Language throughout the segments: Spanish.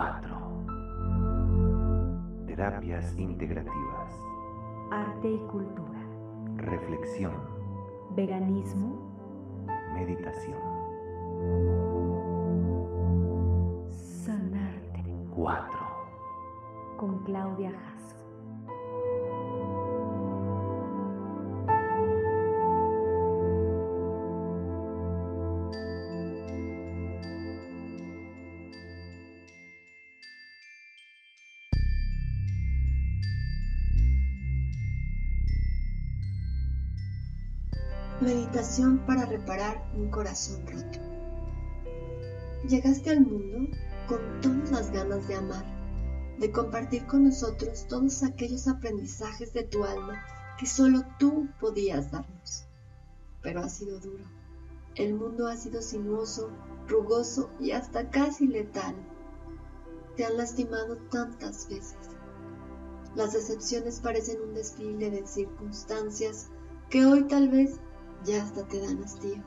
4. Terapias integrativas. Arte y cultura. Reflexión. Veganismo. Meditación. Sanarte. 4. Con Claudia Jasso. Meditación para reparar un corazón roto. Llegaste al mundo con todas las ganas de amar, de compartir con nosotros todos aquellos aprendizajes de tu alma que solo tú podías darnos. Pero ha sido duro. El mundo ha sido sinuoso, rugoso y hasta casi letal. Te han lastimado tantas veces. Las decepciones parecen un desfile de circunstancias que hoy tal vez ya hasta te dan hastío.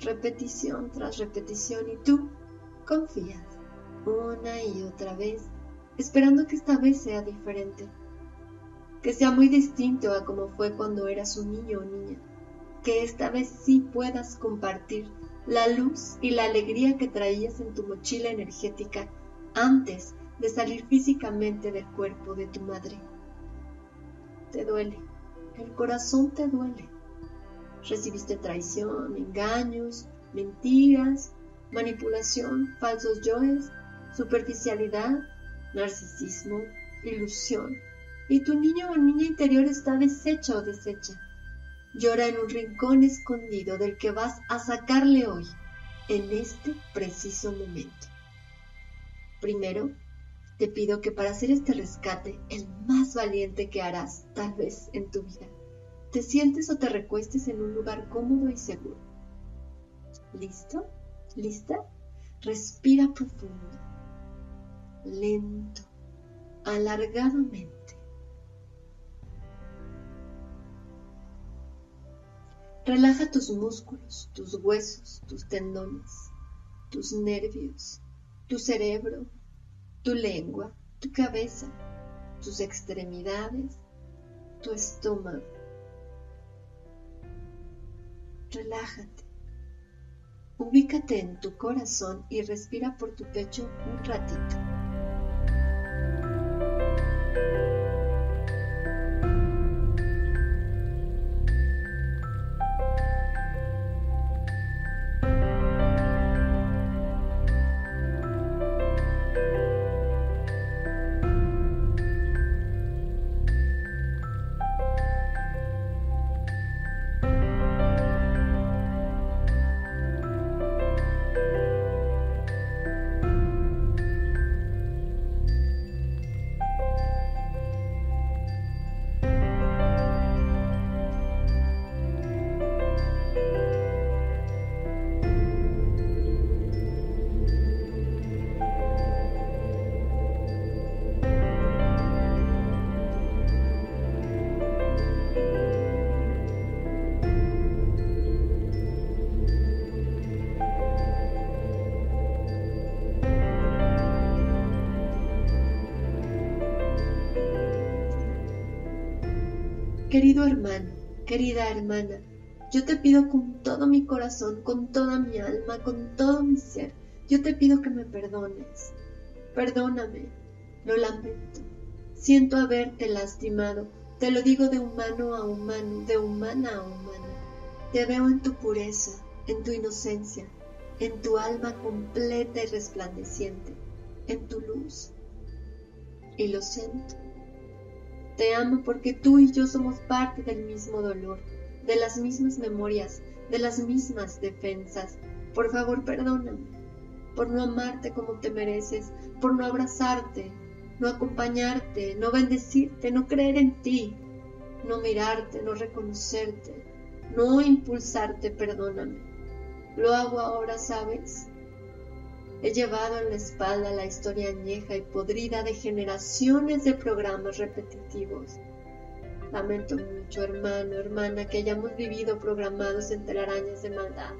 Repetición tras repetición y tú confías una y otra vez, esperando que esta vez sea diferente, que sea muy distinto a como fue cuando eras un niño o niña, que esta vez sí puedas compartir la luz y la alegría que traías en tu mochila energética antes de salir físicamente del cuerpo de tu madre. Te duele, el corazón te duele Recibiste traición, engaños, mentiras, manipulación, falsos yoes, superficialidad, narcisismo, ilusión. Y tu niño o niña interior está deshecho o deshecha. Llora en un rincón escondido del que vas a sacarle hoy, en este preciso momento. Primero, te pido que para hacer este rescate, el más valiente que harás tal vez en tu vida, te sientes o te recuestes en un lugar cómodo y seguro. ¿Listo? ¿Lista? Respira profundo, lento, alargadamente. Relaja tus músculos, tus huesos, tus tendones, tus nervios, tu cerebro, tu lengua, tu cabeza, tus extremidades, tu estómago relájate. Ubícate en tu corazón y respira por tu pecho un ratito. Querido hermano, querida hermana, yo te pido con todo mi corazón, con toda mi alma, con todo mi ser, yo te pido que me perdones. Perdóname, lo lamento. Siento haberte lastimado, te lo digo de humano a humano, de humana a humana. Te veo en tu pureza, en tu inocencia, en tu alma completa y resplandeciente, en tu luz. Y lo siento. Te amo porque tú y yo somos parte del mismo dolor, de las mismas memorias, de las mismas defensas. Por favor, perdóname por no amarte como te mereces, por no abrazarte, no acompañarte, no bendecirte, no creer en ti, no mirarte, no reconocerte, no impulsarte, perdóname. Lo hago ahora, ¿sabes? He llevado en la espalda la historia añeja y podrida de generaciones de programas repetitivos. Lamento mucho, hermano, hermana, que hayamos vivido programados en telarañas de maldad.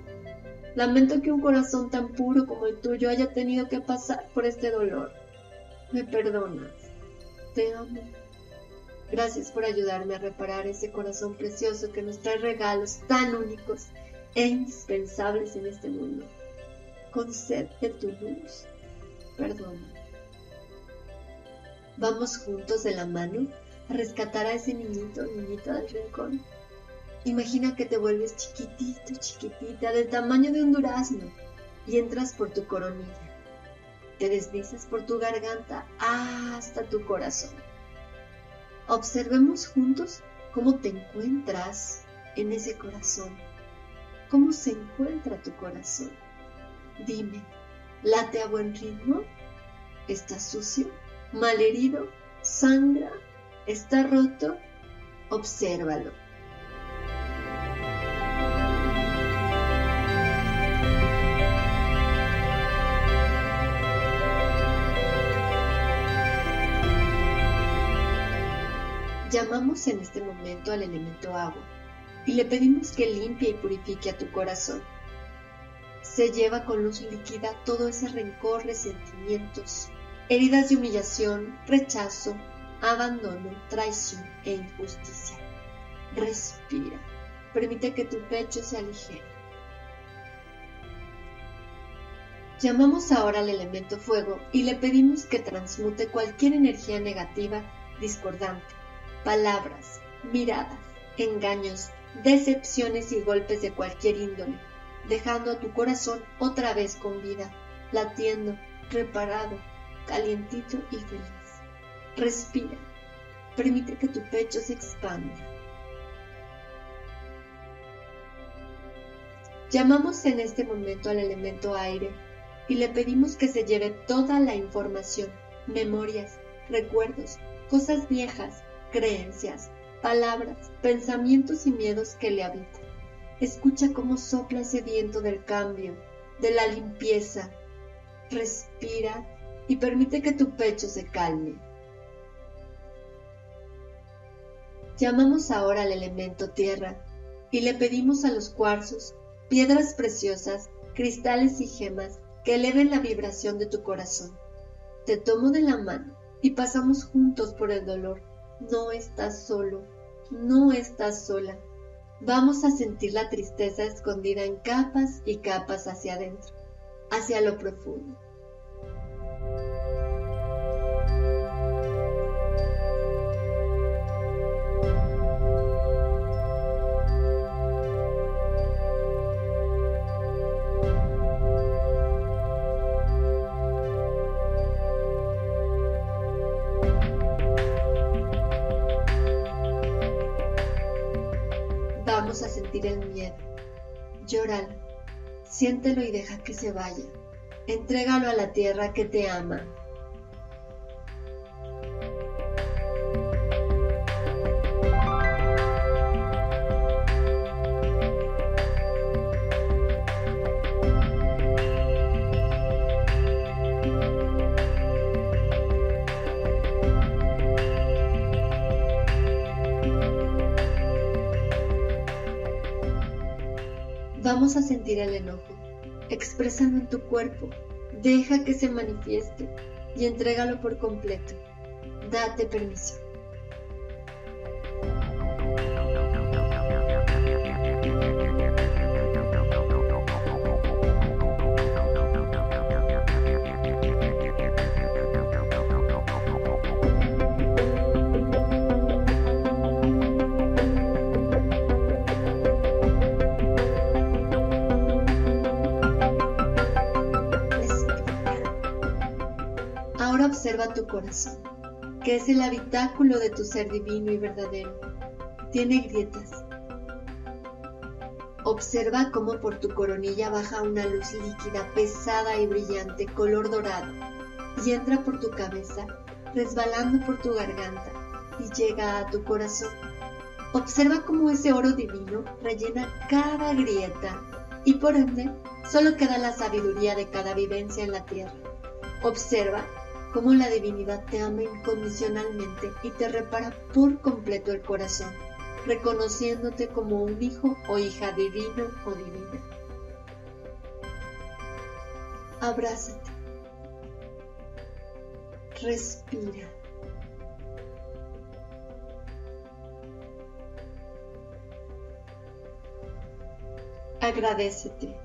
Lamento que un corazón tan puro como el tuyo haya tenido que pasar por este dolor. Me perdonas. Te amo. Gracias por ayudarme a reparar ese corazón precioso que nos trae regalos tan únicos e indispensables en este mundo. Concede tu luz. Perdona. Vamos juntos de la mano a rescatar a ese niñito, niñita del rincón. Imagina que te vuelves chiquitito, chiquitita, del tamaño de un durazno, y entras por tu coronilla. Te deslizas por tu garganta hasta tu corazón. Observemos juntos cómo te encuentras en ese corazón. ¿Cómo se encuentra tu corazón? Dime, ¿late a buen ritmo? ¿Está sucio? ¿Malherido? ¿Sangra? ¿Está roto? Obsérvalo. Llamamos en este momento al elemento agua y le pedimos que limpie y purifique a tu corazón. Se lleva con luz líquida todo ese rencor, resentimientos, heridas de humillación, rechazo, abandono, traición e injusticia. Respira. Permite que tu pecho se aligere. Llamamos ahora al elemento fuego y le pedimos que transmute cualquier energía negativa discordante palabras, miradas, engaños, decepciones y golpes de cualquier índole, dejando a tu corazón otra vez con vida, latiendo, reparado, calientito y feliz. Respira, permite que tu pecho se expanda. Llamamos en este momento al elemento aire y le pedimos que se lleve toda la información, memorias, recuerdos, cosas viejas, creencias, palabras, pensamientos y miedos que le habitan. Escucha cómo sopla ese viento del cambio, de la limpieza. Respira y permite que tu pecho se calme. Llamamos ahora al elemento tierra y le pedimos a los cuarzos, piedras preciosas, cristales y gemas que eleven la vibración de tu corazón. Te tomo de la mano y pasamos juntos por el dolor no estás solo, no estás sola. Vamos a sentir la tristeza escondida en capas y capas hacia adentro, hacia lo profundo. Llóralo, siéntelo y deja que se vaya. Entrégalo a la tierra que te ama. Vamos a sentir el enojo, expresando en tu cuerpo, deja que se manifieste y entrégalo por completo. Date permiso. Observa tu corazón, que es el habitáculo de tu ser divino y verdadero. Tiene grietas. Observa cómo por tu coronilla baja una luz líquida, pesada y brillante, color dorado, y entra por tu cabeza, resbalando por tu garganta, y llega a tu corazón. Observa cómo ese oro divino rellena cada grieta, y por ende, solo queda la sabiduría de cada vivencia en la tierra. Observa cómo la divinidad te ama incondicionalmente y te repara por completo el corazón, reconociéndote como un hijo o hija divino o divina. Abrázate. Respira. Agradecete.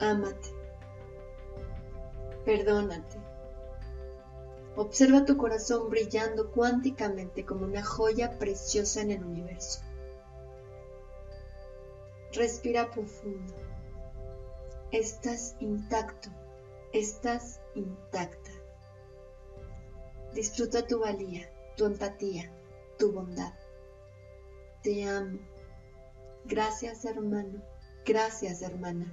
Ámate. Perdónate. Observa tu corazón brillando cuánticamente como una joya preciosa en el universo. Respira profundo. Estás intacto. Estás intacta. Disfruta tu valía, tu empatía, tu bondad. Te amo. Gracias hermano. Gracias hermana.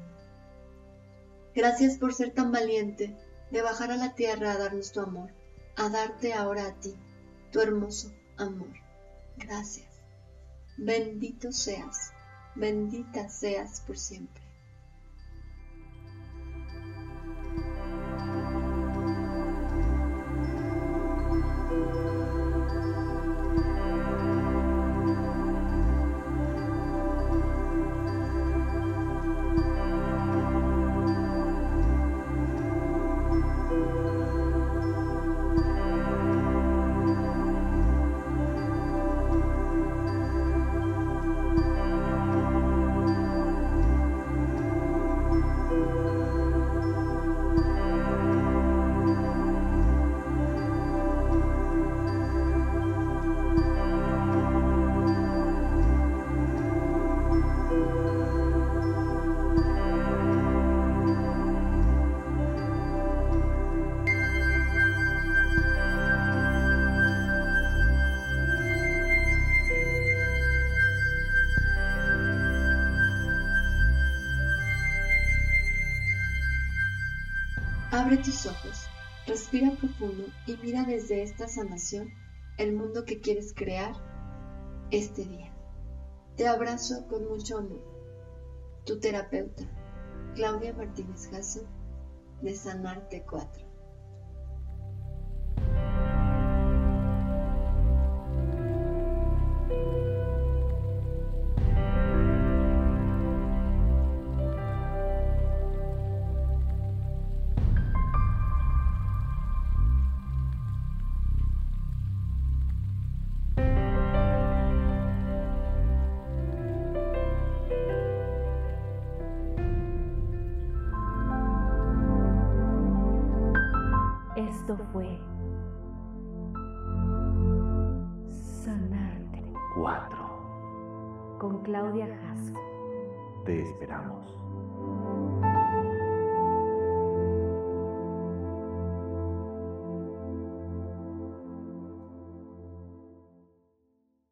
Gracias por ser tan valiente de bajar a la tierra a darnos tu amor, a darte ahora a ti, tu hermoso amor. Gracias. Bendito seas, bendita seas por siempre. Abre tus ojos, respira profundo y mira desde esta sanación el mundo que quieres crear este día. Te abrazo con mucho amor. Tu terapeuta, Claudia Martínez Jasso, de Sanarte 4. Esto fue Sanarte 4. con Claudia Jasso. Te esperamos.